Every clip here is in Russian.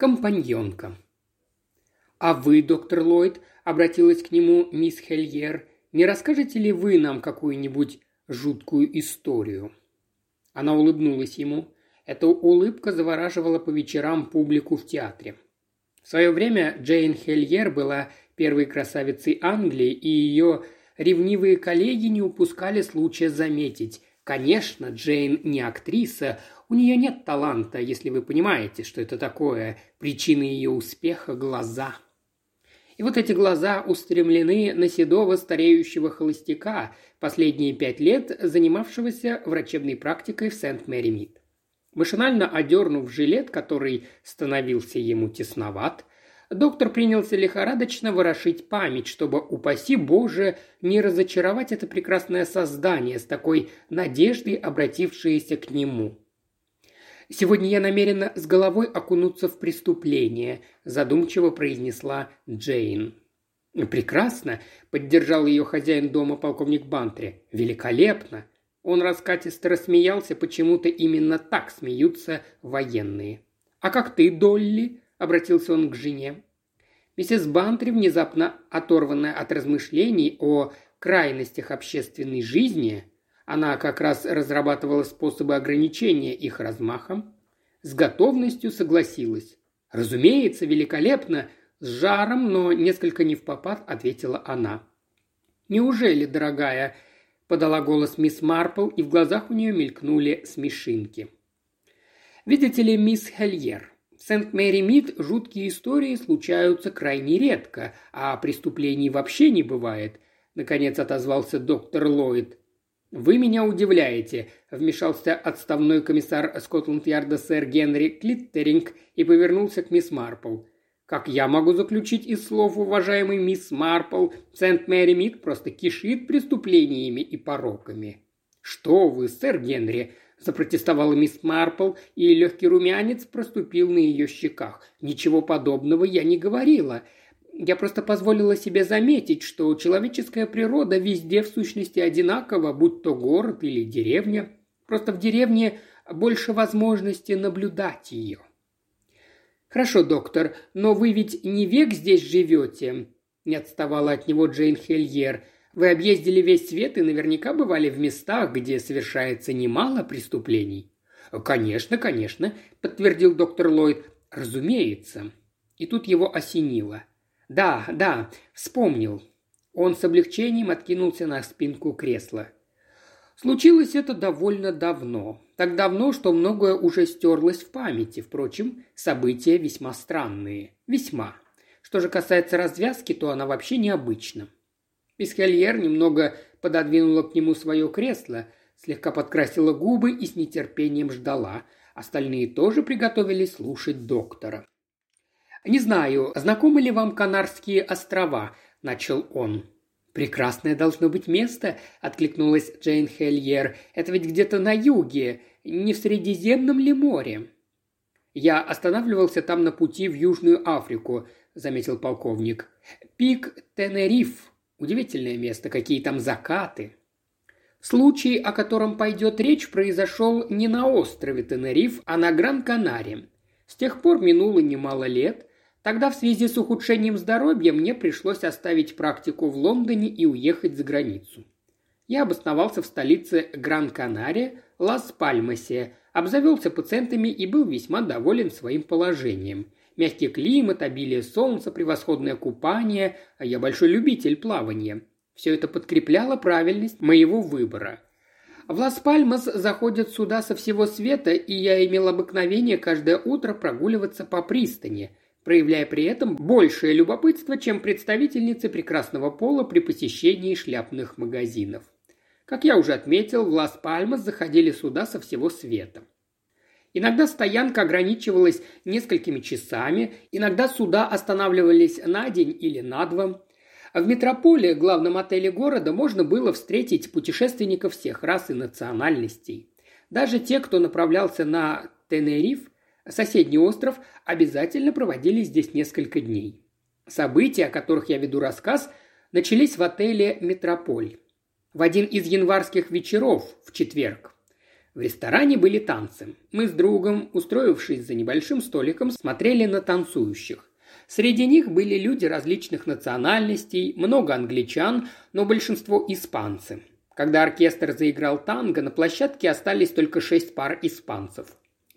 компаньонка. «А вы, доктор Ллойд», — обратилась к нему мисс Хельер, — «не расскажете ли вы нам какую-нибудь жуткую историю?» Она улыбнулась ему. Эта улыбка завораживала по вечерам публику в театре. В свое время Джейн Хельер была первой красавицей Англии, и ее ревнивые коллеги не упускали случая заметить. Конечно, Джейн не актриса, у нее нет таланта, если вы понимаете, что это такое. Причина ее успеха – глаза – и вот эти глаза устремлены на седого стареющего холостяка, последние пять лет занимавшегося врачебной практикой в Сент-Мэри-Мид. Машинально одернув жилет, который становился ему тесноват, доктор принялся лихорадочно ворошить память, чтобы, упаси Боже, не разочаровать это прекрасное создание с такой надеждой, обратившееся к нему. «Сегодня я намерена с головой окунуться в преступление», – задумчиво произнесла Джейн. «Прекрасно», – поддержал ее хозяин дома полковник Бантри. «Великолепно». Он раскатисто рассмеялся, почему-то именно так смеются военные. «А как ты, Долли?» – обратился он к жене. Миссис Бантри, внезапно оторванная от размышлений о крайностях общественной жизни, она как раз разрабатывала способы ограничения их размахом. С готовностью согласилась. «Разумеется, великолепно!» С жаром, но несколько не в попад, ответила она. «Неужели, дорогая?» – подала голос мисс Марпл, и в глазах у нее мелькнули смешинки. «Видите ли, мисс Хельер, в Сент-Мэри-Мид жуткие истории случаются крайне редко, а преступлений вообще не бывает», – наконец отозвался доктор Ллойд. «Вы меня удивляете», – вмешался отставной комиссар Скотланд-Ярда сэр Генри Клиттеринг и повернулся к мисс Марпл. «Как я могу заключить из слов уважаемой мисс Марпл, Сент-Мэри Мид просто кишит преступлениями и пороками». «Что вы, сэр Генри?» – запротестовала мисс Марпл, и легкий румянец проступил на ее щеках. «Ничего подобного я не говорила. Я просто позволила себе заметить, что человеческая природа везде в сущности одинакова, будь то город или деревня. Просто в деревне больше возможности наблюдать ее. «Хорошо, доктор, но вы ведь не век здесь живете?» Не отставала от него Джейн Хельер. «Вы объездили весь свет и наверняка бывали в местах, где совершается немало преступлений». «Конечно, конечно», – подтвердил доктор Ллойд. «Разумеется». И тут его осенило. «Да, да, вспомнил». Он с облегчением откинулся на спинку кресла. Случилось это довольно давно. Так давно, что многое уже стерлось в памяти. Впрочем, события весьма странные. Весьма. Что же касается развязки, то она вообще необычна. Пискальер немного пододвинула к нему свое кресло, слегка подкрасила губы и с нетерпением ждала. Остальные тоже приготовились слушать доктора. «Не знаю, знакомы ли вам Канарские острова?» – начал он. «Прекрасное должно быть место», – откликнулась Джейн Хельер. «Это ведь где-то на юге, не в Средиземном ли море?» «Я останавливался там на пути в Южную Африку», – заметил полковник. «Пик Тенериф. Удивительное место, какие там закаты». Случай, о котором пойдет речь, произошел не на острове Тенериф, а на Гран-Канаре. С тех пор минуло немало лет, Тогда в связи с ухудшением здоровья мне пришлось оставить практику в Лондоне и уехать за границу. Я обосновался в столице Гран-Канария, Лас-Пальмасе, обзавелся пациентами и был весьма доволен своим положением. Мягкий климат, обилие солнца, превосходное купание, а я большой любитель плавания. Все это подкрепляло правильность моего выбора. В Лас-Пальмас заходят суда со всего света, и я имел обыкновение каждое утро прогуливаться по пристани – проявляя при этом большее любопытство, чем представительницы прекрасного пола при посещении шляпных магазинов. Как я уже отметил, в Лас-Пальмас заходили суда со всего света. Иногда стоянка ограничивалась несколькими часами, иногда суда останавливались на день или на два. В метрополе, главном отеле города, можно было встретить путешественников всех рас и национальностей. Даже те, кто направлялся на Тенериф, Соседний остров обязательно проводили здесь несколько дней. События, о которых я веду рассказ, начались в отеле «Метрополь». В один из январских вечеров, в четверг. В ресторане были танцы. Мы с другом, устроившись за небольшим столиком, смотрели на танцующих. Среди них были люди различных национальностей, много англичан, но большинство испанцы. Когда оркестр заиграл танго, на площадке остались только шесть пар испанцев.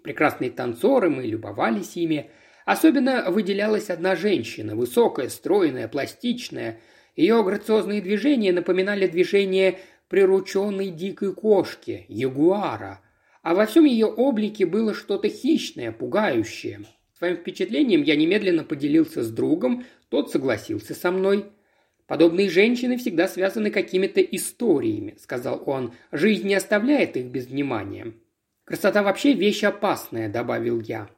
Прекрасные танцоры, мы любовались ими. Особенно выделялась одна женщина, высокая, стройная, пластичная. Ее грациозные движения напоминали движения прирученной дикой кошки, ягуара. А во всем ее облике было что-то хищное, пугающее. Своим впечатлением я немедленно поделился с другом, тот согласился со мной. «Подобные женщины всегда связаны какими-то историями», — сказал он. «Жизнь не оставляет их без внимания». «Красота вообще вещь опасная», — добавил я.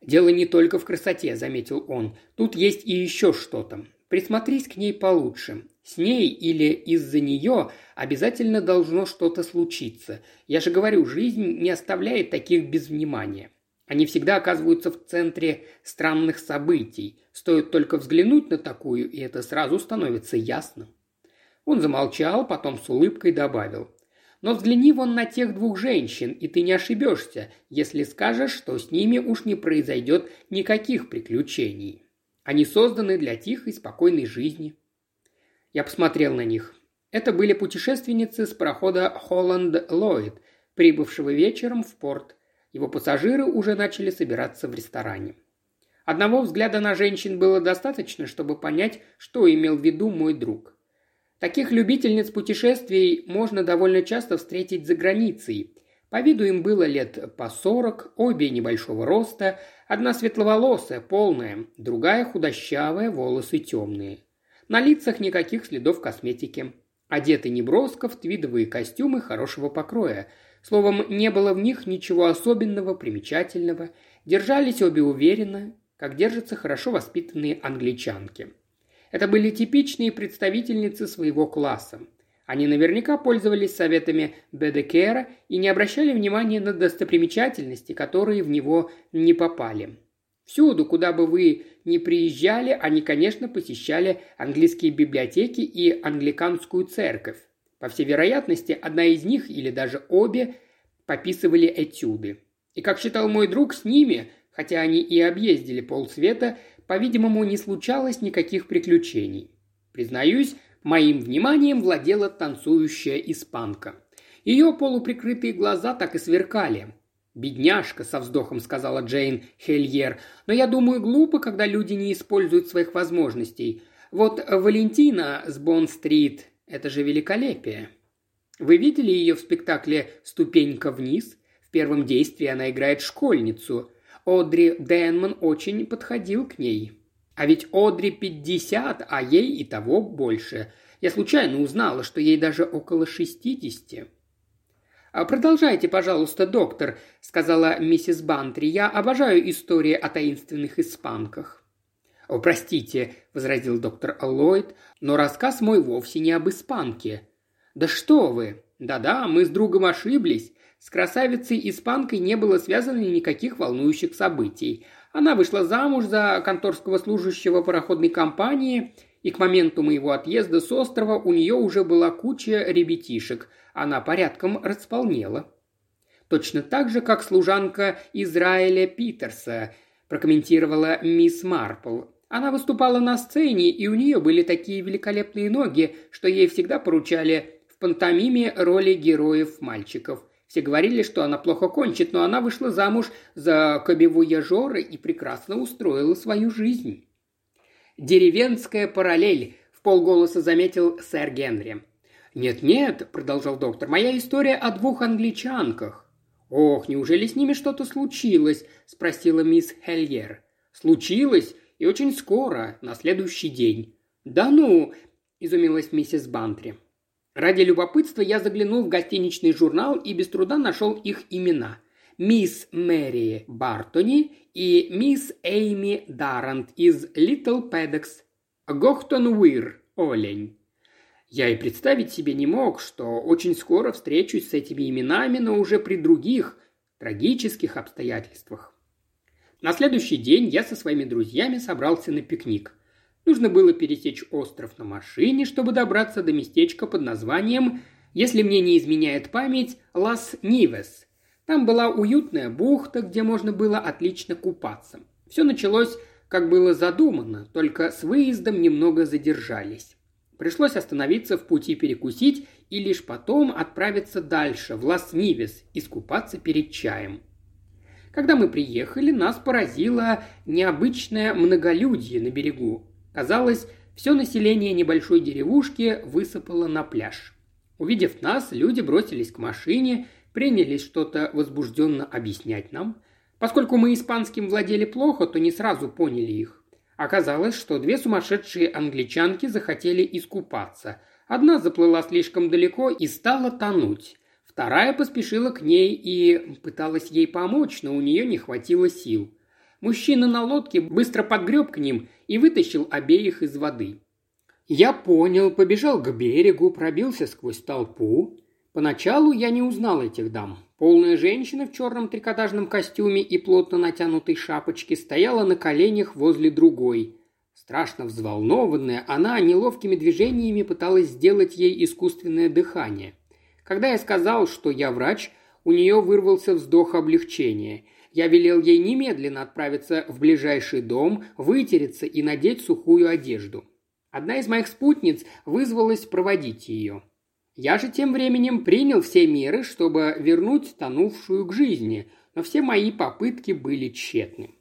«Дело не только в красоте», — заметил он. «Тут есть и еще что-то. Присмотрись к ней получше. С ней или из-за нее обязательно должно что-то случиться. Я же говорю, жизнь не оставляет таких без внимания. Они всегда оказываются в центре странных событий. Стоит только взглянуть на такую, и это сразу становится ясно. Он замолчал, потом с улыбкой добавил. Но взгляни вон на тех двух женщин, и ты не ошибешься, если скажешь, что с ними уж не произойдет никаких приключений. Они созданы для тихой, спокойной жизни. Я посмотрел на них. Это были путешественницы с парохода «Холланд Ллойд», прибывшего вечером в порт. Его пассажиры уже начали собираться в ресторане. Одного взгляда на женщин было достаточно, чтобы понять, что имел в виду мой друг. Таких любительниц путешествий можно довольно часто встретить за границей. По виду им было лет по сорок, обе небольшого роста, одна светловолосая, полная, другая худощавая, волосы темные. На лицах никаких следов косметики. Одеты неброско в твидовые костюмы хорошего покроя. Словом, не было в них ничего особенного, примечательного. Держались обе уверенно, как держатся хорошо воспитанные англичанки. Это были типичные представительницы своего класса. Они наверняка пользовались советами Бедекера и не обращали внимания на достопримечательности, которые в него не попали. Всюду, куда бы вы ни приезжали, они, конечно, посещали английские библиотеки и англиканскую церковь. По всей вероятности, одна из них или даже обе пописывали этюды. И, как считал мой друг, с ними, хотя они и объездили полсвета, по-видимому, не случалось никаких приключений. Признаюсь, моим вниманием владела танцующая испанка. Ее полуприкрытые глаза так и сверкали. «Бедняжка», — со вздохом сказала Джейн Хельер, «но я думаю, глупо, когда люди не используют своих возможностей. Вот Валентина с Бонн-стрит — это же великолепие». Вы видели ее в спектакле «Ступенька вниз»? В первом действии она играет школьницу. Одри Дэнман очень подходил к ней. А ведь Одри 50, а ей и того больше. Я случайно узнала, что ей даже около 60. «А «Продолжайте, пожалуйста, доктор», — сказала миссис Бантри. «Я обожаю истории о таинственных испанках». «О, простите», — возразил доктор Ллойд, «но рассказ мой вовсе не об испанке». «Да что вы! Да-да, мы с другом ошиблись. С красавицей-испанкой не было связано никаких волнующих событий. Она вышла замуж за конторского служащего пароходной компании, и к моменту моего отъезда с острова у нее уже была куча ребятишек — она порядком располнела. Точно так же, как служанка Израиля Питерса, прокомментировала мисс Марпл. Она выступала на сцене, и у нее были такие великолепные ноги, что ей всегда поручали в пантомиме роли героев-мальчиков. Все говорили, что она плохо кончит, но она вышла замуж за кобевояжора и прекрасно устроила свою жизнь. «Деревенская параллель», – в полголоса заметил сэр Генри. «Нет-нет», – продолжал доктор, – «моя история о двух англичанках». «Ох, неужели с ними что-то случилось?» – спросила мисс Хельер. «Случилось, и очень скоро, на следующий день». «Да ну!» – изумилась миссис Бантри. Ради любопытства я заглянул в гостиничный журнал и без труда нашел их имена. Мисс Мэри Бартони и мисс Эйми Даррант из Литл Педекс. Гохтон Уир, Олень. Я и представить себе не мог, что очень скоро встречусь с этими именами, но уже при других, трагических обстоятельствах. На следующий день я со своими друзьями собрался на пикник. Нужно было пересечь остров на машине, чтобы добраться до местечка под названием Если мне не изменяет память, Лас-Нивес. Там была уютная бухта, где можно было отлично купаться. Все началось, как было задумано, только с выездом немного задержались. Пришлось остановиться в пути перекусить и лишь потом отправиться дальше, в Лас-Нивес, искупаться перед чаем. Когда мы приехали, нас поразило необычное многолюдье на берегу. Казалось, все население небольшой деревушки высыпало на пляж. Увидев нас, люди бросились к машине, принялись что-то возбужденно объяснять нам. Поскольку мы испанским владели плохо, то не сразу поняли их. Оказалось, что две сумасшедшие англичанки захотели искупаться. Одна заплыла слишком далеко и стала тонуть. Вторая поспешила к ней и пыталась ей помочь, но у нее не хватило сил. Мужчина на лодке быстро подгреб к ним и вытащил обеих из воды. Я понял, побежал к берегу, пробился сквозь толпу. Поначалу я не узнал этих дам. Полная женщина в черном трикотажном костюме и плотно натянутой шапочке стояла на коленях возле другой. Страшно взволнованная, она неловкими движениями пыталась сделать ей искусственное дыхание. Когда я сказал, что я врач, у нее вырвался вздох облегчения. Я велел ей немедленно отправиться в ближайший дом, вытереться и надеть сухую одежду. Одна из моих спутниц вызвалась проводить ее. Я же тем временем принял все меры, чтобы вернуть тонувшую к жизни, но все мои попытки были тщетны.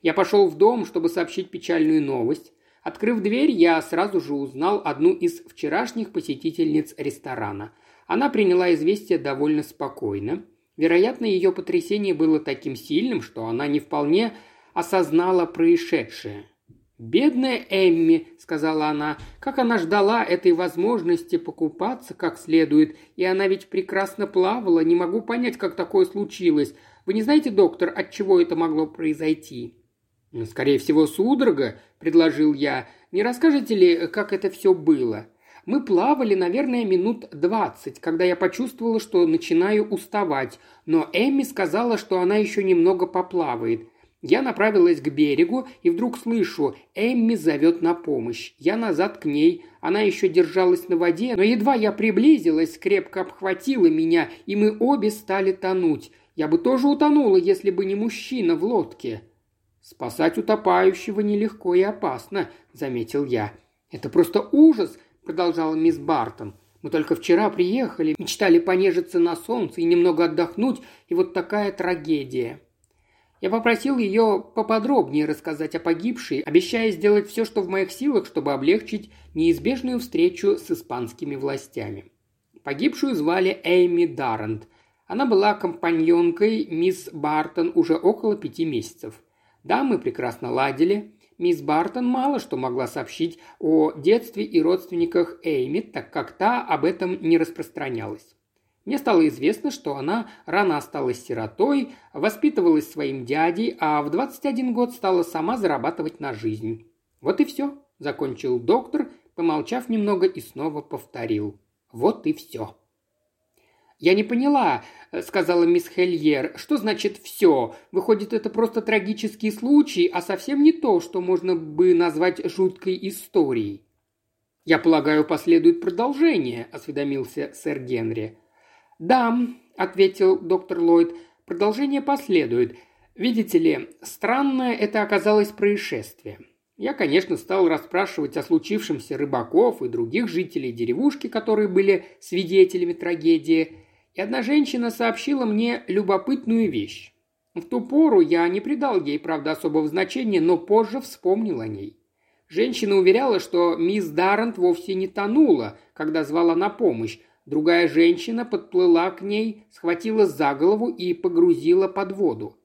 Я пошел в дом, чтобы сообщить печальную новость. Открыв дверь, я сразу же узнал одну из вчерашних посетительниц ресторана. Она приняла известие довольно спокойно. Вероятно, ее потрясение было таким сильным, что она не вполне осознала происшедшее. «Бедная Эмми», — сказала она, — «как она ждала этой возможности покупаться как следует, и она ведь прекрасно плавала, не могу понять, как такое случилось. Вы не знаете, доктор, от чего это могло произойти?» «Скорее всего, судорога», — предложил я. «Не расскажете ли, как это все было?» Мы плавали, наверное, минут двадцать, когда я почувствовала, что начинаю уставать, но Эмми сказала, что она еще немного поплавает. Я направилась к берегу и вдруг слышу, Эмми зовет на помощь. Я назад к ней, она еще держалась на воде, но едва я приблизилась, крепко обхватила меня, и мы обе стали тонуть. Я бы тоже утонула, если бы не мужчина в лодке. «Спасать утопающего нелегко и опасно», — заметил я. «Это просто ужас», — продолжала мисс Бартон. «Мы только вчера приехали, мечтали понежиться на солнце и немного отдохнуть, и вот такая трагедия». Я попросил ее поподробнее рассказать о погибшей, обещая сделать все, что в моих силах, чтобы облегчить неизбежную встречу с испанскими властями. Погибшую звали Эйми Даррент. Она была компаньонкой мисс Бартон уже около пяти месяцев. Да, мы прекрасно ладили. Мисс Бартон мало что могла сообщить о детстве и родственниках Эйми, так как та об этом не распространялась. Мне стало известно, что она рано осталась сиротой, воспитывалась своим дядей, а в 21 год стала сама зарабатывать на жизнь. Вот и все, закончил доктор, помолчав немного и снова повторил. Вот и все. «Я не поняла», — сказала мисс Хельер, — «что значит «все»? Выходит, это просто трагический случай, а совсем не то, что можно бы назвать жуткой историей». «Я полагаю, последует продолжение», — осведомился сэр Генри. «Да», – ответил доктор Ллойд, – «продолжение последует. Видите ли, странное это оказалось происшествие. Я, конечно, стал расспрашивать о случившемся рыбаков и других жителей деревушки, которые были свидетелями трагедии, и одна женщина сообщила мне любопытную вещь. В ту пору я не придал ей, правда, особого значения, но позже вспомнил о ней. Женщина уверяла, что мисс Даррент вовсе не тонула, когда звала на помощь, Другая женщина подплыла к ней, схватила за голову и погрузила под воду.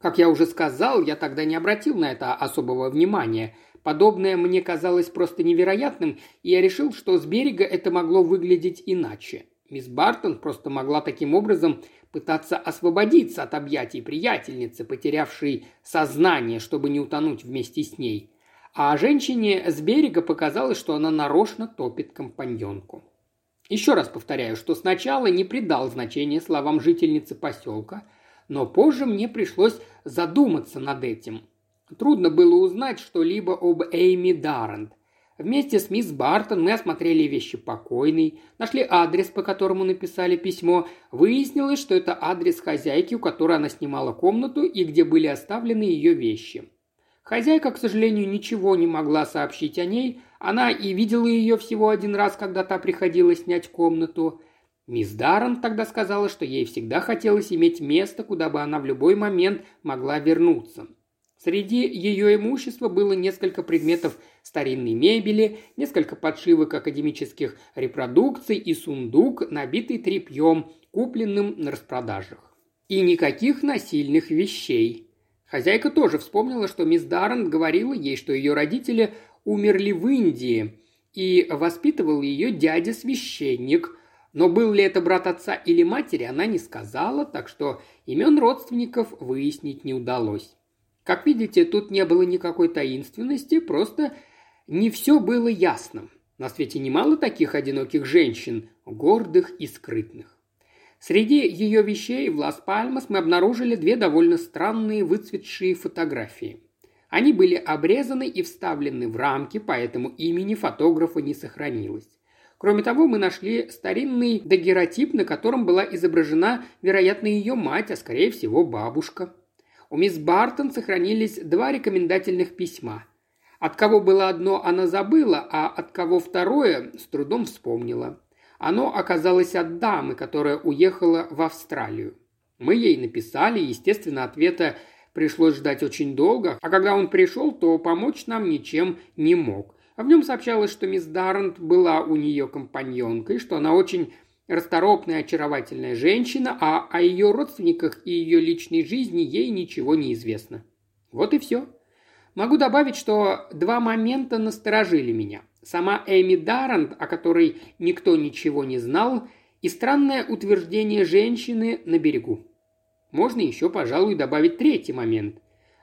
Как я уже сказал, я тогда не обратил на это особого внимания. Подобное мне казалось просто невероятным, и я решил, что с берега это могло выглядеть иначе. Мисс Бартон просто могла таким образом пытаться освободиться от объятий приятельницы, потерявшей сознание, чтобы не утонуть вместе с ней. А женщине с берега показалось, что она нарочно топит компаньонку. Еще раз повторяю, что сначала не придал значения словам жительницы поселка, но позже мне пришлось задуматься над этим. Трудно было узнать что-либо об Эйми Даррент. Вместе с мисс Бартон мы осмотрели вещи покойной, нашли адрес, по которому написали письмо. Выяснилось, что это адрес хозяйки, у которой она снимала комнату и где были оставлены ее вещи. Хозяйка, к сожалению, ничего не могла сообщить о ней. Она и видела ее всего один раз, когда та приходила снять комнату. Мисс Даррен тогда сказала, что ей всегда хотелось иметь место, куда бы она в любой момент могла вернуться. Среди ее имущества было несколько предметов старинной мебели, несколько подшивок академических репродукций и сундук, набитый тряпьем, купленным на распродажах. И никаких насильных вещей. Хозяйка тоже вспомнила, что мисс Даррент говорила ей, что ее родители умерли в Индии, и воспитывал ее дядя-священник. Но был ли это брат отца или матери, она не сказала, так что имен родственников выяснить не удалось. Как видите, тут не было никакой таинственности, просто не все было ясным. На свете немало таких одиноких женщин, гордых и скрытных. Среди ее вещей в Лас-Пальмас мы обнаружили две довольно странные выцветшие фотографии. Они были обрезаны и вставлены в рамки, поэтому имени фотографа не сохранилось. Кроме того, мы нашли старинный дагеротип, на котором была изображена, вероятно, ее мать, а скорее всего бабушка. У мисс Бартон сохранились два рекомендательных письма. От кого было одно, она забыла, а от кого второе с трудом вспомнила. Оно оказалось от дамы, которая уехала в Австралию. Мы ей написали, естественно, ответа пришлось ждать очень долго, а когда он пришел, то помочь нам ничем не мог. В нем сообщалось, что мисс Даррент была у нее компаньонкой, что она очень расторопная, очаровательная женщина, а о ее родственниках и ее личной жизни ей ничего не известно. Вот и все. Могу добавить, что два момента насторожили меня. Сама Эми Даррент, о которой никто ничего не знал, и странное утверждение женщины на берегу. Можно еще, пожалуй, добавить третий момент.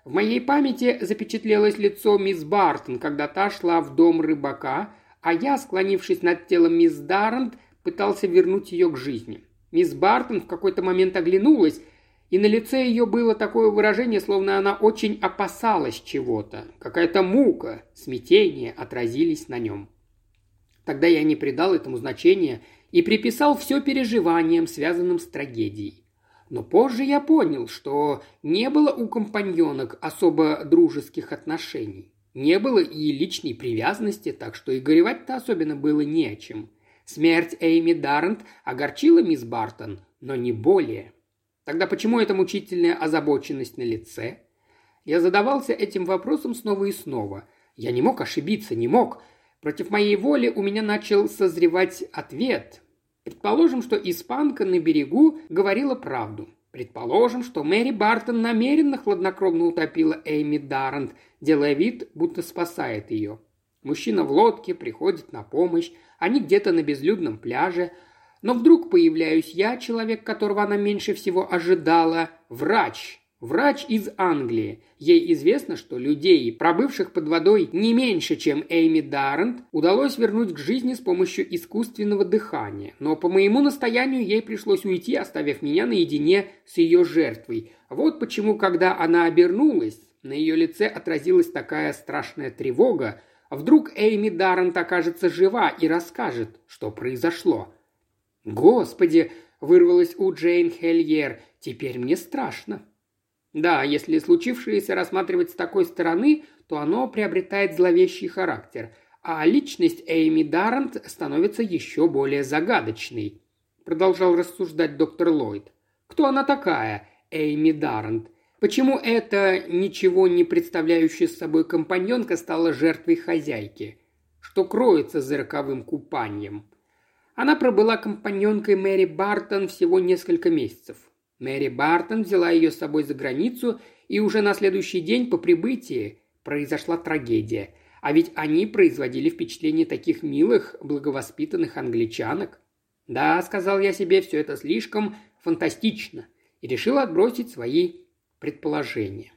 В моей памяти запечатлелось лицо мисс Бартон, когда та шла в дом рыбака, а я, склонившись над телом мисс Даррент, пытался вернуть ее к жизни. Мисс Бартон в какой-то момент оглянулась, и на лице ее было такое выражение, словно она очень опасалась чего-то. Какая-то мука, смятение отразились на нем. Тогда я не придал этому значения и приписал все переживаниям, связанным с трагедией. Но позже я понял, что не было у компаньонок особо дружеских отношений. Не было и личной привязанности, так что и горевать-то особенно было не о чем. Смерть Эйми Даррент огорчила мисс Бартон, но не более. Тогда почему эта мучительная озабоченность на лице? Я задавался этим вопросом снова и снова. Я не мог ошибиться, не мог. Против моей воли у меня начал созревать ответ. Предположим, что испанка на берегу говорила правду. Предположим, что Мэри Бартон намеренно хладнокровно утопила Эйми Даррент, делая вид, будто спасает ее. Мужчина в лодке приходит на помощь, они где-то на безлюдном пляже, но вдруг появляюсь я, человек, которого она меньше всего ожидала, врач. Врач из Англии. Ей известно, что людей, пробывших под водой не меньше, чем Эйми Даррент, удалось вернуть к жизни с помощью искусственного дыхания. Но по моему настоянию ей пришлось уйти, оставив меня наедине с ее жертвой. Вот почему, когда она обернулась, на ее лице отразилась такая страшная тревога, Вдруг Эйми Даррент окажется жива и расскажет, что произошло. «Господи!» – вырвалось у Джейн Хельер. «Теперь мне страшно». Да, если случившееся рассматривать с такой стороны, то оно приобретает зловещий характер, а личность Эйми Даррент становится еще более загадочной. Продолжал рассуждать доктор Ллойд. Кто она такая, Эйми Даррент? Почему эта ничего не представляющая собой компаньонка стала жертвой хозяйки? Что кроется за роковым купанием? Она пробыла компаньонкой Мэри Бартон всего несколько месяцев. Мэри Бартон взяла ее с собой за границу, и уже на следующий день по прибытии произошла трагедия. А ведь они производили впечатление таких милых, благовоспитанных англичанок. Да, сказал я себе, все это слишком фантастично, и решил отбросить свои предположение.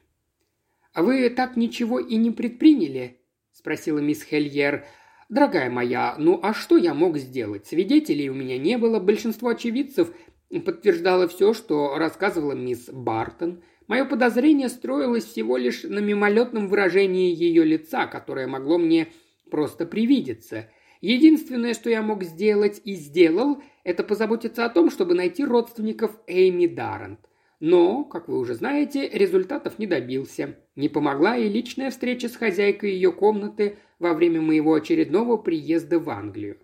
«А вы так ничего и не предприняли?» – спросила мисс Хельер. «Дорогая моя, ну а что я мог сделать? Свидетелей у меня не было, большинство очевидцев подтверждало все, что рассказывала мисс Бартон. Мое подозрение строилось всего лишь на мимолетном выражении ее лица, которое могло мне просто привидится. Единственное, что я мог сделать и сделал, это позаботиться о том, чтобы найти родственников Эйми Даррент. Но, как вы уже знаете, результатов не добился. Не помогла и личная встреча с хозяйкой ее комнаты во время моего очередного приезда в Англию.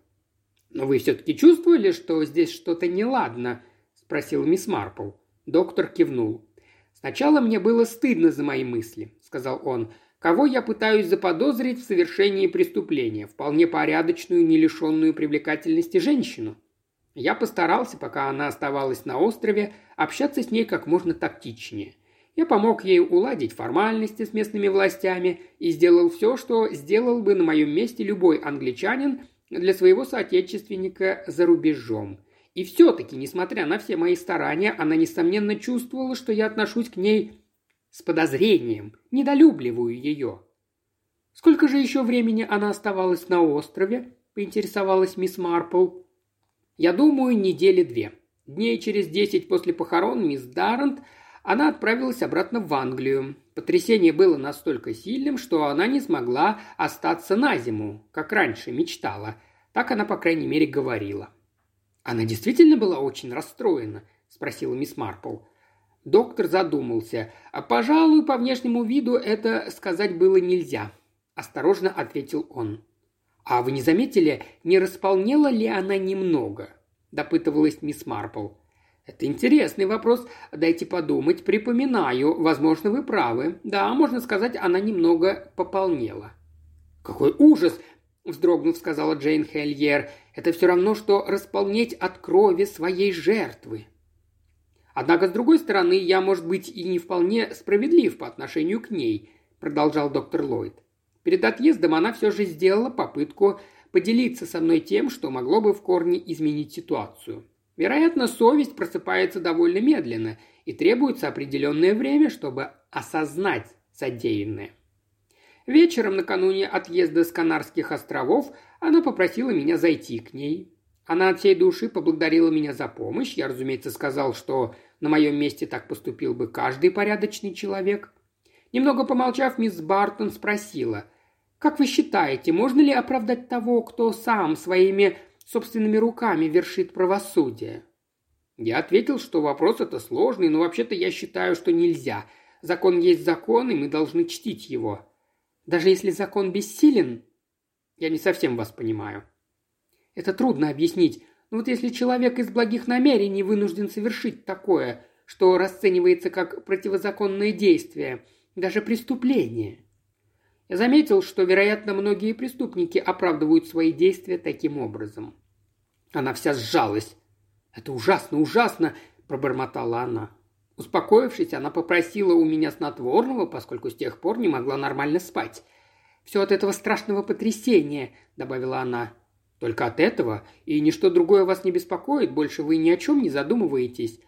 «Но вы все-таки чувствовали, что здесь что-то неладно?» – спросил мисс Марпл. Доктор кивнул. «Сначала мне было стыдно за мои мысли», – сказал он. «Кого я пытаюсь заподозрить в совершении преступления? Вполне порядочную, не лишенную привлекательности женщину. Я постарался, пока она оставалась на острове, общаться с ней как можно тактичнее. Я помог ей уладить формальности с местными властями и сделал все, что сделал бы на моем месте любой англичанин для своего соотечественника за рубежом. И все-таки, несмотря на все мои старания, она, несомненно, чувствовала, что я отношусь к ней с подозрением, недолюбливаю ее. «Сколько же еще времени она оставалась на острове?» – поинтересовалась мисс Марпл. «Я думаю, недели две. Дней через десять после похорон мисс Даррент она отправилась обратно в Англию. Потрясение было настолько сильным, что она не смогла остаться на зиму, как раньше мечтала. Так она, по крайней мере, говорила. «Она действительно была очень расстроена?» – спросила мисс Марпл. Доктор задумался. «А, «Пожалуй, по внешнему виду это сказать было нельзя», – осторожно ответил он. «А вы не заметили, не располнела ли она немного?» – допытывалась мисс Марпл. «Это интересный вопрос. Дайте подумать. Припоминаю. Возможно, вы правы. Да, можно сказать, она немного пополнела». «Какой ужас!» – вздрогнув, сказала Джейн Хельер. «Это все равно, что располнеть от крови своей жертвы». «Однако, с другой стороны, я, может быть, и не вполне справедлив по отношению к ней», – продолжал доктор Ллойд. «Перед отъездом она все же сделала попытку поделиться со мной тем, что могло бы в корне изменить ситуацию. Вероятно, совесть просыпается довольно медленно и требуется определенное время, чтобы осознать содеянное. Вечером накануне отъезда с Канарских островов она попросила меня зайти к ней. Она от всей души поблагодарила меня за помощь. Я, разумеется, сказал, что на моем месте так поступил бы каждый порядочный человек. Немного помолчав, мисс Бартон спросила, «Как вы считаете, можно ли оправдать того, кто сам своими собственными руками вершит правосудие? Я ответил, что вопрос это сложный, но вообще-то я считаю, что нельзя. Закон есть закон, и мы должны чтить его. Даже если закон бессилен? Я не совсем вас понимаю. Это трудно объяснить. Но вот если человек из благих намерений вынужден совершить такое, что расценивается как противозаконное действие, даже преступление. Я заметил, что, вероятно, многие преступники оправдывают свои действия таким образом. Она вся сжалась. «Это ужасно, ужасно!» – пробормотала она. Успокоившись, она попросила у меня снотворного, поскольку с тех пор не могла нормально спать. «Все от этого страшного потрясения», – добавила она. «Только от этого? И ничто другое вас не беспокоит? Больше вы ни о чем не задумываетесь?»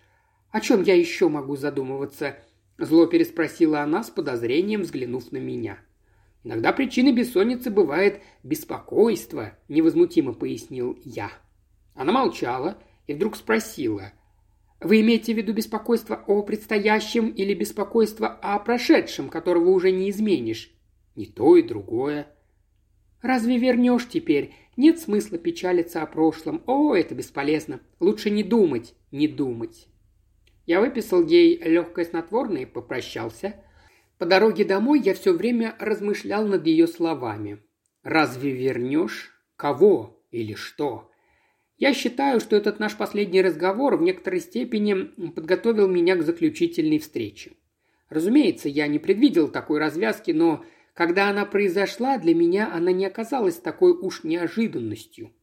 «О чем я еще могу задумываться?» – зло переспросила она с подозрением, взглянув на меня. «Иногда причиной бессонницы бывает беспокойство», – невозмутимо пояснил я. Она молчала и вдруг спросила. «Вы имеете в виду беспокойство о предстоящем или беспокойство о прошедшем, которого уже не изменишь?» «Не то и другое». «Разве вернешь теперь? Нет смысла печалиться о прошлом. О, это бесполезно. Лучше не думать, не думать». Я выписал ей легкое снотворное и попрощался. По дороге домой я все время размышлял над ее словами. «Разве вернешь? Кого или что?» Я считаю, что этот наш последний разговор в некоторой степени подготовил меня к заключительной встрече. Разумеется, я не предвидел такой развязки, но когда она произошла, для меня она не оказалась такой уж неожиданностью.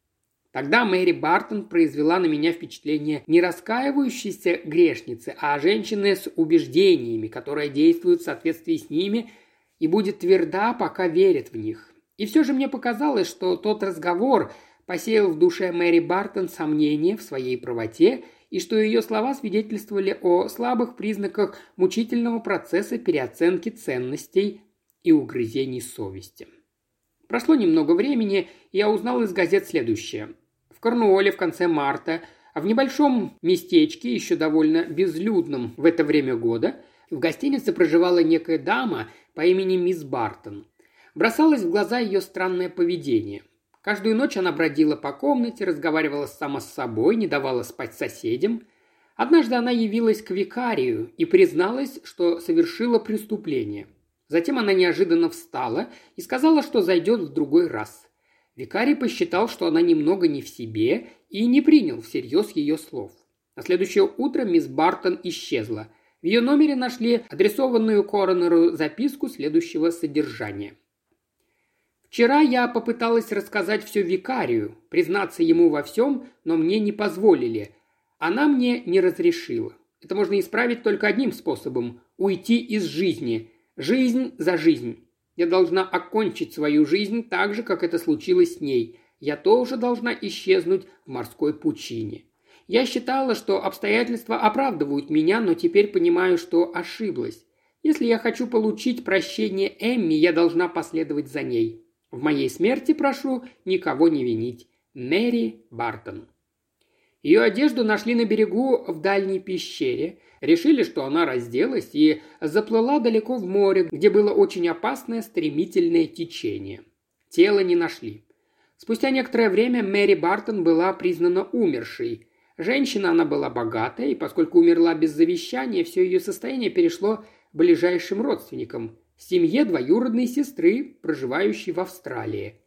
Тогда Мэри Бартон произвела на меня впечатление не раскаивающейся грешницы, а женщины с убеждениями, которая действует в соответствии с ними и будет тверда, пока верит в них. И все же мне показалось, что тот разговор – посеял в душе Мэри Бартон сомнения в своей правоте и что ее слова свидетельствовали о слабых признаках мучительного процесса переоценки ценностей и угрызений совести. Прошло немного времени, и я узнал из газет следующее. В Корнуолле в конце марта, а в небольшом местечке, еще довольно безлюдном в это время года, в гостинице проживала некая дама по имени мисс Бартон – Бросалось в глаза ее странное поведение. Каждую ночь она бродила по комнате, разговаривала сама с собой, не давала спать соседям. Однажды она явилась к викарию и призналась, что совершила преступление. Затем она неожиданно встала и сказала, что зайдет в другой раз. Викарий посчитал, что она немного не в себе и не принял всерьез ее слов. На следующее утро мисс Бартон исчезла. В ее номере нашли адресованную коронеру записку следующего содержания. «Вчера я попыталась рассказать все викарию, признаться ему во всем, но мне не позволили. Она мне не разрешила. Это можно исправить только одним способом – уйти из жизни. Жизнь за жизнь. Я должна окончить свою жизнь так же, как это случилось с ней. Я тоже должна исчезнуть в морской пучине. Я считала, что обстоятельства оправдывают меня, но теперь понимаю, что ошиблась. Если я хочу получить прощение Эмми, я должна последовать за ней. В моей смерти прошу никого не винить. Мэри Бартон. Ее одежду нашли на берегу в дальней пещере, решили, что она разделась и заплыла далеко в море, где было очень опасное стремительное течение. Тело не нашли. Спустя некоторое время Мэри Бартон была признана умершей. Женщина она была богатая, и поскольку умерла без завещания, все ее состояние перешло ближайшим родственникам – семье двоюродной сестры, проживающей в Австралии.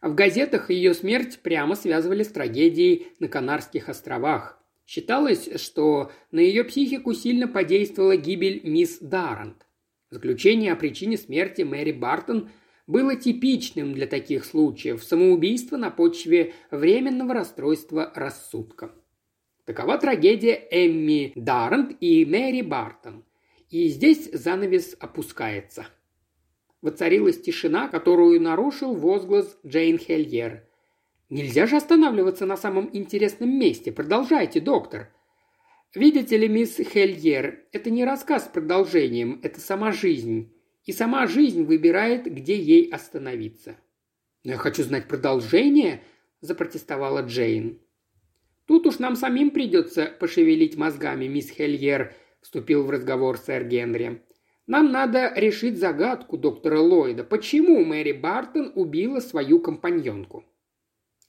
В газетах ее смерть прямо связывали с трагедией на Канарских островах. Считалось, что на ее психику сильно подействовала гибель мисс Даррент. Заключение о причине смерти Мэри Бартон было типичным для таких случаев – самоубийство на почве временного расстройства рассудка. Такова трагедия Эмми Даррент и Мэри Бартон. И здесь занавес опускается – Воцарилась тишина, которую нарушил возглас Джейн Хельер. «Нельзя же останавливаться на самом интересном месте. Продолжайте, доктор». «Видите ли, мисс Хельер, это не рассказ с продолжением, это сама жизнь. И сама жизнь выбирает, где ей остановиться». «Но я хочу знать продолжение», – запротестовала Джейн. «Тут уж нам самим придется пошевелить мозгами, мисс Хельер», – вступил в разговор сэр Генри. Нам надо решить загадку доктора Ллойда. Почему Мэри Бартон убила свою компаньонку?»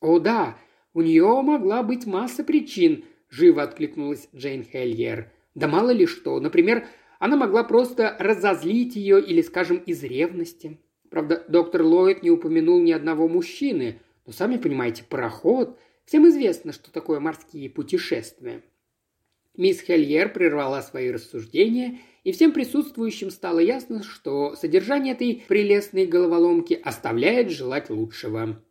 «О да, у нее могла быть масса причин», – живо откликнулась Джейн Хельер. «Да мало ли что. Например, она могла просто разозлить ее или, скажем, из ревности. Правда, доктор Ллойд не упомянул ни одного мужчины, но сами понимаете, пароход. Всем известно, что такое морские путешествия. Мисс Хельер прервала свои рассуждения – и всем присутствующим стало ясно, что содержание этой прелестной головоломки оставляет желать лучшего.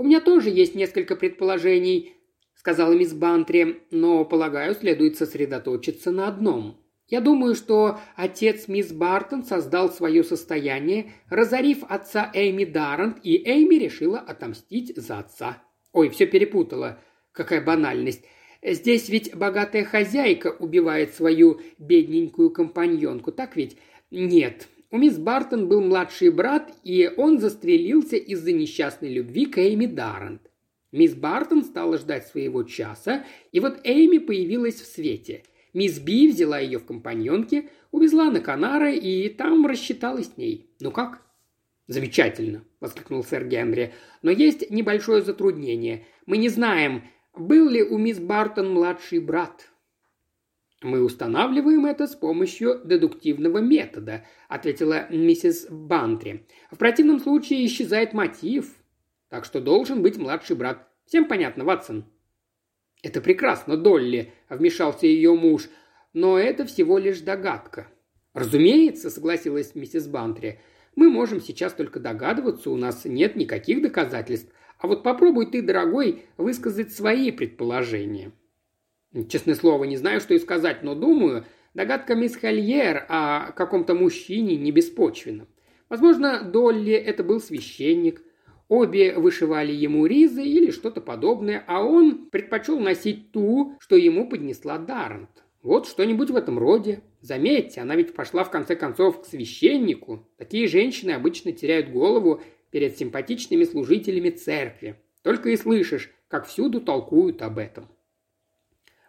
«У меня тоже есть несколько предположений», – сказала мисс Бантри, – «но, полагаю, следует сосредоточиться на одном. Я думаю, что отец мисс Бартон создал свое состояние, разорив отца Эйми Даррент, и Эйми решила отомстить за отца. Ой, все перепутала. Какая банальность. Здесь ведь богатая хозяйка убивает свою бедненькую компаньонку, так ведь? Нет. У мисс Бартон был младший брат, и он застрелился из-за несчастной любви к Эйми Даррент. Мисс Бартон стала ждать своего часа, и вот Эйми появилась в свете. Мисс Би взяла ее в компаньонки, увезла на Канары и там рассчиталась с ней. Ну как? «Замечательно!» – воскликнул сэр Генри. «Но есть небольшое затруднение. Мы не знаем, был ли у мисс Бартон младший брат? «Мы устанавливаем это с помощью дедуктивного метода», – ответила миссис Бантри. «В противном случае исчезает мотив. Так что должен быть младший брат. Всем понятно, Ватсон?» «Это прекрасно, Долли», – вмешался ее муж. «Но это всего лишь догадка». «Разумеется», – согласилась миссис Бантри. «Мы можем сейчас только догадываться, у нас нет никаких доказательств. А вот попробуй ты, дорогой, высказать свои предположения. Честное слово, не знаю, что и сказать, но думаю, догадка мисс Хольер о каком-то мужчине не беспочвена. Возможно, Долли это был священник. Обе вышивали ему ризы или что-то подобное, а он предпочел носить ту, что ему поднесла Даррент. Вот что-нибудь в этом роде. Заметьте, она ведь пошла в конце концов к священнику. Такие женщины обычно теряют голову перед симпатичными служителями церкви. Только и слышишь, как всюду толкуют об этом.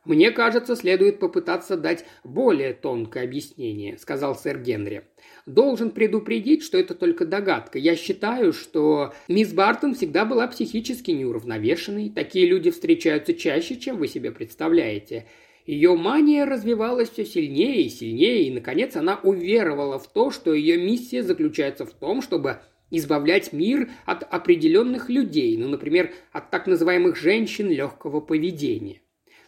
«Мне кажется, следует попытаться дать более тонкое объяснение», – сказал сэр Генри. «Должен предупредить, что это только догадка. Я считаю, что мисс Бартон всегда была психически неуравновешенной. Такие люди встречаются чаще, чем вы себе представляете. Ее мания развивалась все сильнее и сильнее, и, наконец, она уверовала в то, что ее миссия заключается в том, чтобы избавлять мир от определенных людей, ну, например, от так называемых женщин легкого поведения.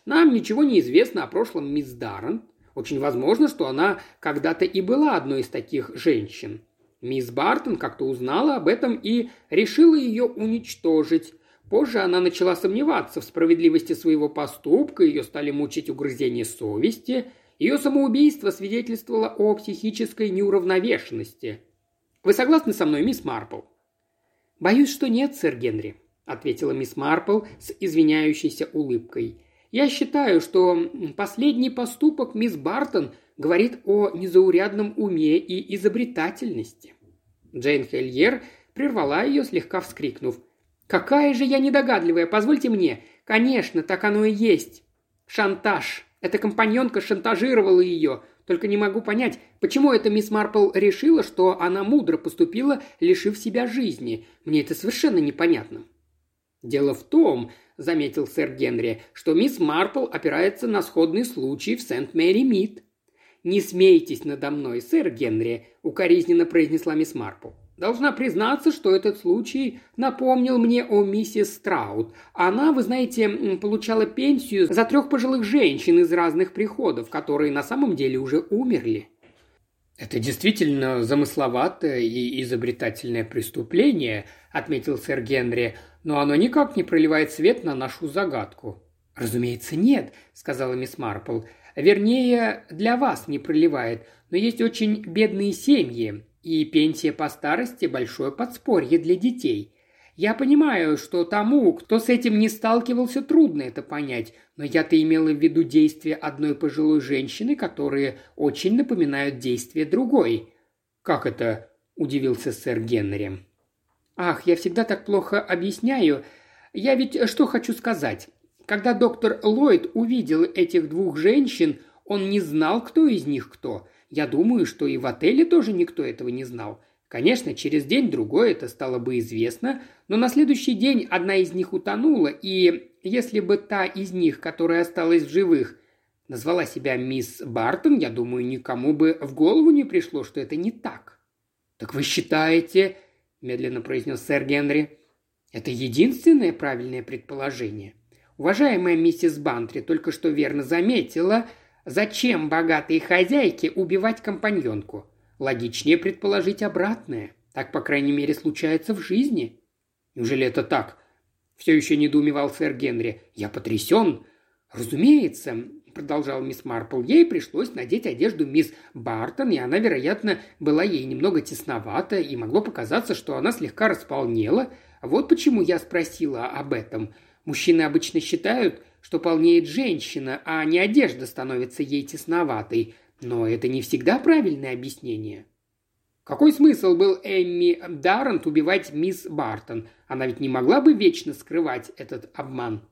Нам ничего не известно о прошлом мисс Даррен. Очень возможно, что она когда-то и была одной из таких женщин. Мисс Бартон как-то узнала об этом и решила ее уничтожить. Позже она начала сомневаться в справедливости своего поступка, ее стали мучить угрызения совести. Ее самоубийство свидетельствовало о психической неуравновешенности. Вы согласны со мной, мисс Марпл? «Боюсь, что нет, сэр Генри», – ответила мисс Марпл с извиняющейся улыбкой. Я считаю, что последний поступок мисс Бартон говорит о незаурядном уме и изобретательности». Джейн Хельер прервала ее, слегка вскрикнув. «Какая же я недогадливая! Позвольте мне! Конечно, так оно и есть! Шантаж! Эта компаньонка шантажировала ее. Только не могу понять, почему эта мисс Марпл решила, что она мудро поступила, лишив себя жизни. Мне это совершенно непонятно». «Дело в том», – заметил сэр Генри, – что мисс Марпл опирается на сходный случай в Сент-Мэри-Мид. «Не смейтесь надо мной, сэр Генри», – укоризненно произнесла мисс Марпл. Должна признаться, что этот случай напомнил мне о миссис Страут. Она, вы знаете, получала пенсию за трех пожилых женщин из разных приходов, которые на самом деле уже умерли. «Это действительно замысловатое и изобретательное преступление», – отметил сэр Генри, – «но оно никак не проливает свет на нашу загадку». «Разумеется, нет», – сказала мисс Марпл. «Вернее, для вас не проливает, но есть очень бедные семьи, и пенсия по старости – большое подспорье для детей. Я понимаю, что тому, кто с этим не сталкивался, трудно это понять, но я-то имела в виду действия одной пожилой женщины, которые очень напоминают действия другой. «Как это?» – удивился сэр Генри. «Ах, я всегда так плохо объясняю. Я ведь что хочу сказать. Когда доктор Ллойд увидел этих двух женщин, он не знал, кто из них кто. Я думаю, что и в отеле тоже никто этого не знал. Конечно, через день-другой это стало бы известно, но на следующий день одна из них утонула, и если бы та из них, которая осталась в живых, назвала себя мисс Бартон, я думаю, никому бы в голову не пришло, что это не так. «Так вы считаете, — медленно произнес сэр Генри, — это единственное правильное предположение? Уважаемая миссис Бантри только что верно заметила, зачем богатой хозяйке убивать компаньонку. Логичнее предположить обратное. Так, по крайней мере, случается в жизни. Неужели это так? Все еще недоумевал сэр Генри. Я потрясен. Разумеется, продолжал мисс Марпл, ей пришлось надеть одежду мисс Бартон, и она, вероятно, была ей немного тесновата, и могло показаться, что она слегка располнела. Вот почему я спросила об этом. Мужчины обычно считают, что полнеет женщина, а не одежда становится ей тесноватой. Но это не всегда правильное объяснение. Какой смысл был Эмми Даррент убивать мисс Бартон? Она ведь не могла бы вечно скрывать этот обман.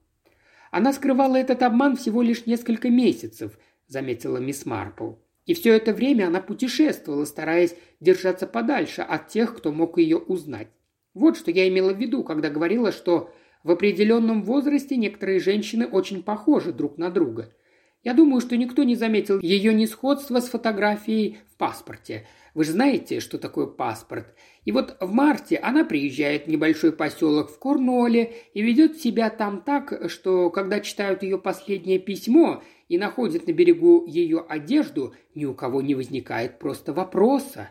Она скрывала этот обман всего лишь несколько месяцев, заметила мисс Марпл. И все это время она путешествовала, стараясь держаться подальше от тех, кто мог ее узнать. Вот что я имела в виду, когда говорила, что в определенном возрасте некоторые женщины очень похожи друг на друга. Я думаю, что никто не заметил ее несходства с фотографией в паспорте. Вы же знаете, что такое паспорт. И вот в марте она приезжает в небольшой поселок в Корнуолле и ведет себя там так, что когда читают ее последнее письмо и находят на берегу ее одежду, ни у кого не возникает просто вопроса.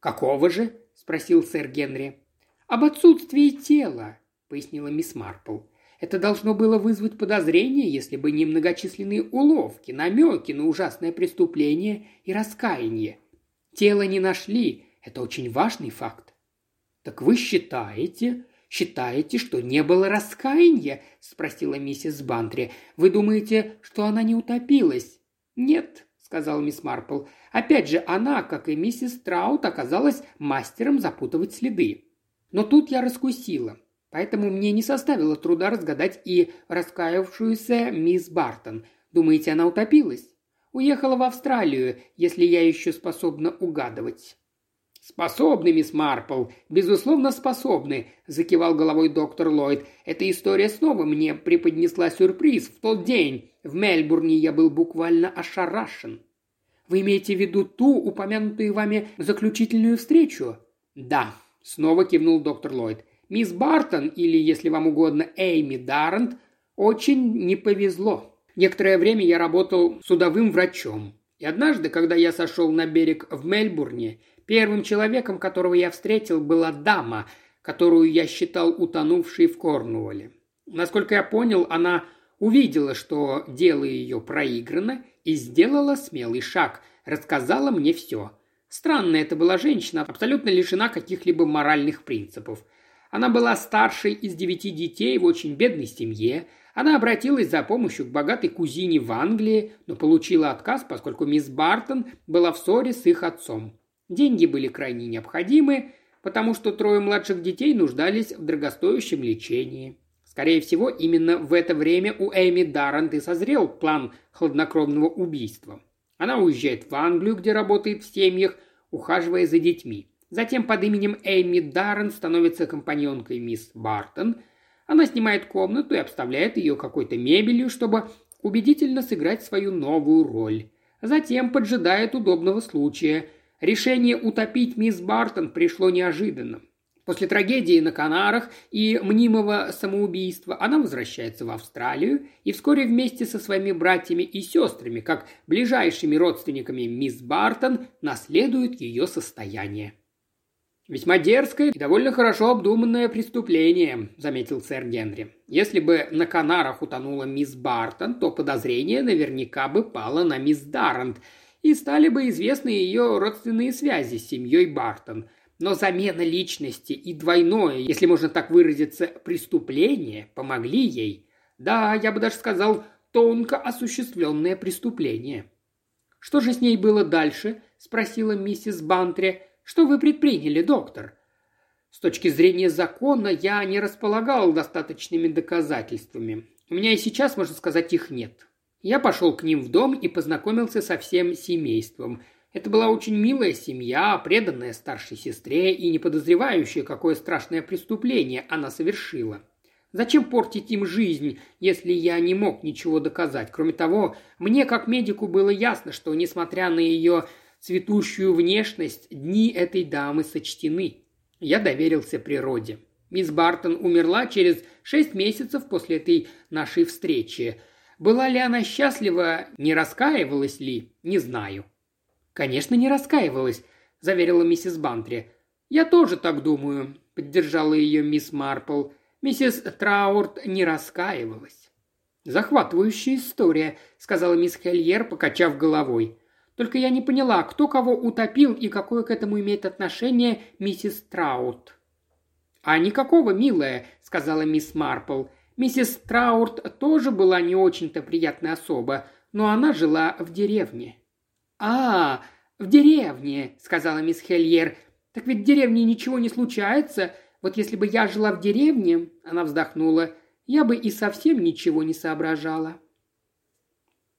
«Какого же?» – спросил сэр Генри. «Об отсутствии тела», – пояснила мисс Марпл. Это должно было вызвать подозрение, если бы не многочисленные уловки, намеки на ужасное преступление и раскаяние. Тело не нашли. Это очень важный факт. Так вы считаете, считаете, что не было раскаяния? спросила миссис Бантри. Вы думаете, что она не утопилась? Нет, сказал мисс Марпл. Опять же, она, как и миссис Траут, оказалась мастером запутывать следы. Но тут я раскусила. Поэтому мне не составило труда разгадать и раскаявшуюся мисс Бартон. Думаете, она утопилась? Уехала в Австралию, если я еще способна угадывать». «Способны, мисс Марпл, безусловно способны», – закивал головой доктор Ллойд. «Эта история снова мне преподнесла сюрприз. В тот день в Мельбурне я был буквально ошарашен». «Вы имеете в виду ту, упомянутую вами заключительную встречу?» «Да», – снова кивнул доктор Ллойд. «Мисс Бартон, или, если вам угодно, Эйми Даррент, очень не повезло. Некоторое время я работал судовым врачом. И однажды, когда я сошел на берег в Мельбурне, Первым человеком, которого я встретил, была дама, которую я считал утонувшей в Корнуолле. Насколько я понял, она увидела, что дело ее проиграно, и сделала смелый шаг, рассказала мне все. Странная это была женщина, абсолютно лишена каких-либо моральных принципов. Она была старшей из девяти детей в очень бедной семье. Она обратилась за помощью к богатой кузине в Англии, но получила отказ, поскольку мисс Бартон была в ссоре с их отцом. Деньги были крайне необходимы, потому что трое младших детей нуждались в дорогостоящем лечении. Скорее всего, именно в это время у Эми Даррент и созрел план хладнокровного убийства. Она уезжает в Англию, где работает в семьях, ухаживая за детьми. Затем под именем Эми Даррен становится компаньонкой мисс Бартон. Она снимает комнату и обставляет ее какой-то мебелью, чтобы убедительно сыграть свою новую роль. Затем поджидает удобного случая – Решение утопить мисс Бартон пришло неожиданно. После трагедии на Канарах и мнимого самоубийства она возвращается в Австралию и вскоре вместе со своими братьями и сестрами, как ближайшими родственниками мисс Бартон, наследует ее состояние. «Весьма дерзкое и довольно хорошо обдуманное преступление», – заметил сэр Генри. «Если бы на Канарах утонула мисс Бартон, то подозрение наверняка бы пало на мисс Даррент, и стали бы известны ее родственные связи с семьей Бартон. Но замена личности и двойное, если можно так выразиться, преступление помогли ей. Да, я бы даже сказал, тонко осуществленное преступление. «Что же с ней было дальше?» – спросила миссис Бантри. «Что вы предприняли, доктор?» С точки зрения закона я не располагал достаточными доказательствами. У меня и сейчас, можно сказать, их нет. Я пошел к ним в дом и познакомился со всем семейством. Это была очень милая семья, преданная старшей сестре и не подозревающая, какое страшное преступление она совершила. Зачем портить им жизнь, если я не мог ничего доказать? Кроме того, мне как медику было ясно, что, несмотря на ее цветущую внешность, дни этой дамы сочтены. Я доверился природе. Мисс Бартон умерла через шесть месяцев после этой нашей встречи. Была ли она счастлива, не раскаивалась ли, не знаю. «Конечно, не раскаивалась», – заверила миссис Бантри. «Я тоже так думаю», – поддержала ее мисс Марпл. Миссис Траурт не раскаивалась. «Захватывающая история», – сказала мисс Хельер, покачав головой. «Только я не поняла, кто кого утопил и какое к этому имеет отношение миссис Траут». «А никакого, милая», – сказала мисс Марпл. Миссис Траурт тоже была не очень-то приятная особа, но она жила в деревне. «А, в деревне», — сказала мисс Хельер. «Так ведь в деревне ничего не случается. Вот если бы я жила в деревне», — она вздохнула, — «я бы и совсем ничего не соображала».